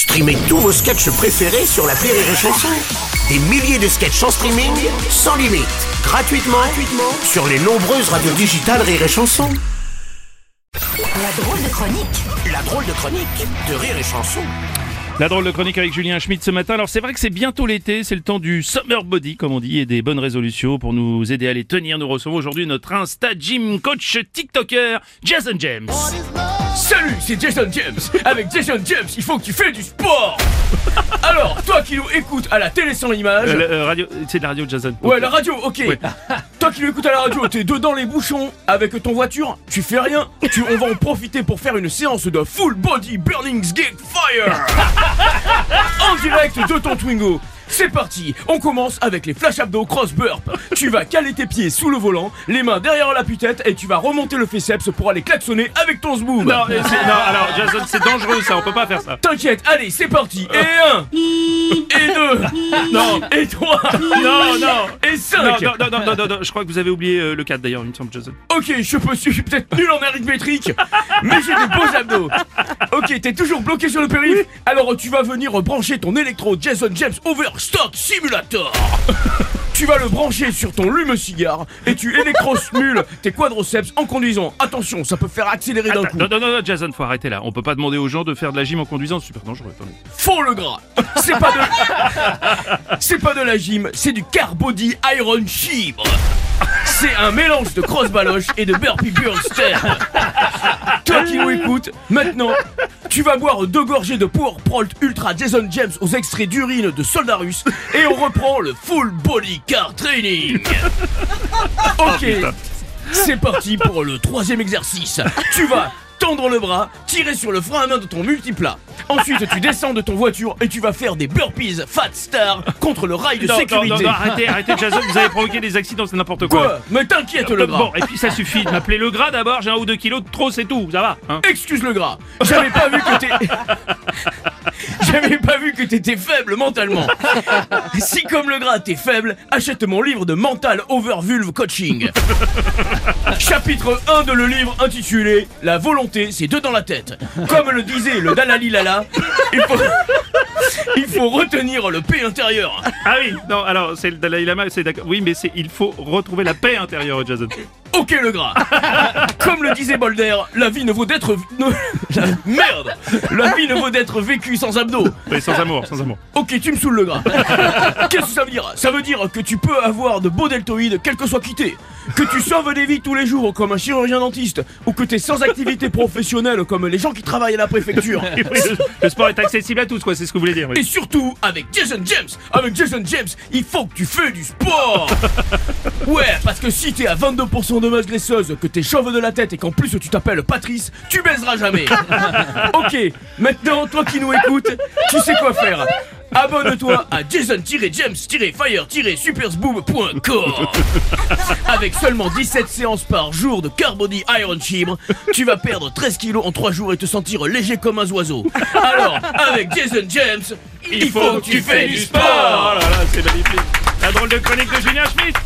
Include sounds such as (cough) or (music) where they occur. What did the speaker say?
Streamez tous vos sketchs préférés sur la Rire et Chanson. Des milliers de sketchs en streaming, sans limite, gratuitement, gratuitement sur les nombreuses radios digitales Rire et Chanson. La drôle de chronique La drôle de chronique de Rire et Chanson. La drôle de chronique avec Julien Schmidt ce matin. Alors c'est vrai que c'est bientôt l'été, c'est le temps du summer body comme on dit et des bonnes résolutions pour nous aider à les tenir. Nous recevons aujourd'hui notre Insta Gym Coach TikToker Jason James. Salut, c'est Jason James. Avec Jason James, il faut que tu fais du sport. (laughs) Alors, toi qui nous écoutes à la télé sans image. Euh, la- euh, radio, c'est de la radio Jason. Ouais, la radio, ok. Ouais. (laughs) Toi qui nous écoutes à la radio, t'es dedans les bouchons avec ton voiture, tu fais rien. Tu, on va en profiter pour faire une séance de full body burning gate fire (laughs) en direct de ton Twingo. C'est parti, on commence avec les flash abdos cross burp. Tu vas caler tes pieds sous le volant, les mains derrière la putette et tu vas remonter le forceps pour aller klaxonner avec ton zboom. Non, euh, c'est- non, alors Jason, c'est dangereux ça, on peut pas faire ça. T'inquiète, allez, c'est parti. Et un, et deux, Non, et trois, non, non. Non, non, non, non, non, non, non, je crois que vous avez oublié euh, le 4 d'ailleurs, il me semble, Jason. Ok, je peux, je suis peut-être nul en arithmétique, (laughs) mais j'ai des beaux abdos. Ok, t'es toujours bloqué sur le périph' Alors tu vas venir brancher ton électro Jason James Overstock Simulator. (laughs) Tu vas le brancher sur ton lume-cigare et tu électrosmules (laughs) tes quadriceps en conduisant. Attention, ça peut faire accélérer d'un coup. Non, non, non, Jason, faut arrêter là. On peut pas demander aux gens de faire de la gym en conduisant, c'est super dangereux. attendez. Faux le gras. C'est pas de C'est pas de la gym, c'est du Carbody Iron Chibre. C'est un mélange de cross baloche et de burpee burster. Toi qui nous écoutes, maintenant, tu vas boire deux gorgées de Power Prolt Ultra Jason James aux extraits d'urine de soldats russes et on reprend le full body car training. Ok, c'est parti pour le troisième exercice. Tu vas tendre le bras, tirer sur le frein à main de ton multiplat. Ensuite, tu descends de ton voiture et tu vas faire des burpees Fat Star contre le rail de Non, sécurité. non, non, arrêtez, arrêtez, (laughs) Jason, vous avez provoqué des accidents, c'est n'importe quoi. Quoi Mais t'inquiète le gras. Bon, et puis ça suffit de m'appeler le gras d'abord, j'ai un ou deux kilos de trop, c'est tout, ça va. Hein Excuse le gras. J'avais pas vu que t'es. J'avais pas vu que t'étais faible mentalement. Si comme le gras t'es faible, achète mon livre de mental over vulve coaching. Chapitre 1 de le livre intitulé La volonté, c'est deux dans la tête. Comme le disait le Dalai Lala, il faut, il faut retenir le P intérieur. Ah oui, non, alors c'est le Dalai Lama, c'est d'accord. Oui, mais c'est il faut retrouver la paix intérieure, Jason. Ok le gras (laughs) Comme le disait Bolder, la vie ne vaut d'être... (laughs) la- Merde La vie ne vaut d'être vécue sans abdos Oui, sans amour, sans amour. Ok, tu me saoules le gras. (laughs) Qu'est-ce que ça veut dire? Ça veut dire que tu peux avoir de beaux deltoïdes, quel que soit qui t'es. Que tu sauves des vies tous les jours comme un chirurgien dentiste. Ou que t'es sans activité professionnelle comme les gens qui travaillent à la préfecture. Oui, le, le sport est accessible à tous, quoi, c'est ce que vous voulez dire. oui. Et surtout, avec Jason James, avec Jason James, il faut que tu fais du sport Ouais, parce que si t'es à 22% de masse graisseuse, que t'es chauve de la tête et qu'en plus tu t'appelles Patrice, tu baiseras jamais (laughs) Ok, maintenant, toi qui nous écoutes, tu sais quoi faire Abonne-toi à jason-james-fire-supersboob.com Avec seulement 17 séances par jour de Carbody Iron Chibre, tu vas perdre 13 kilos en 3 jours et te sentir léger comme un oiseau. Alors, avec Jason James, il faut que tu fais du Oh sport là là, c'est magnifique. La drôle de chronique de Julien Schmidt.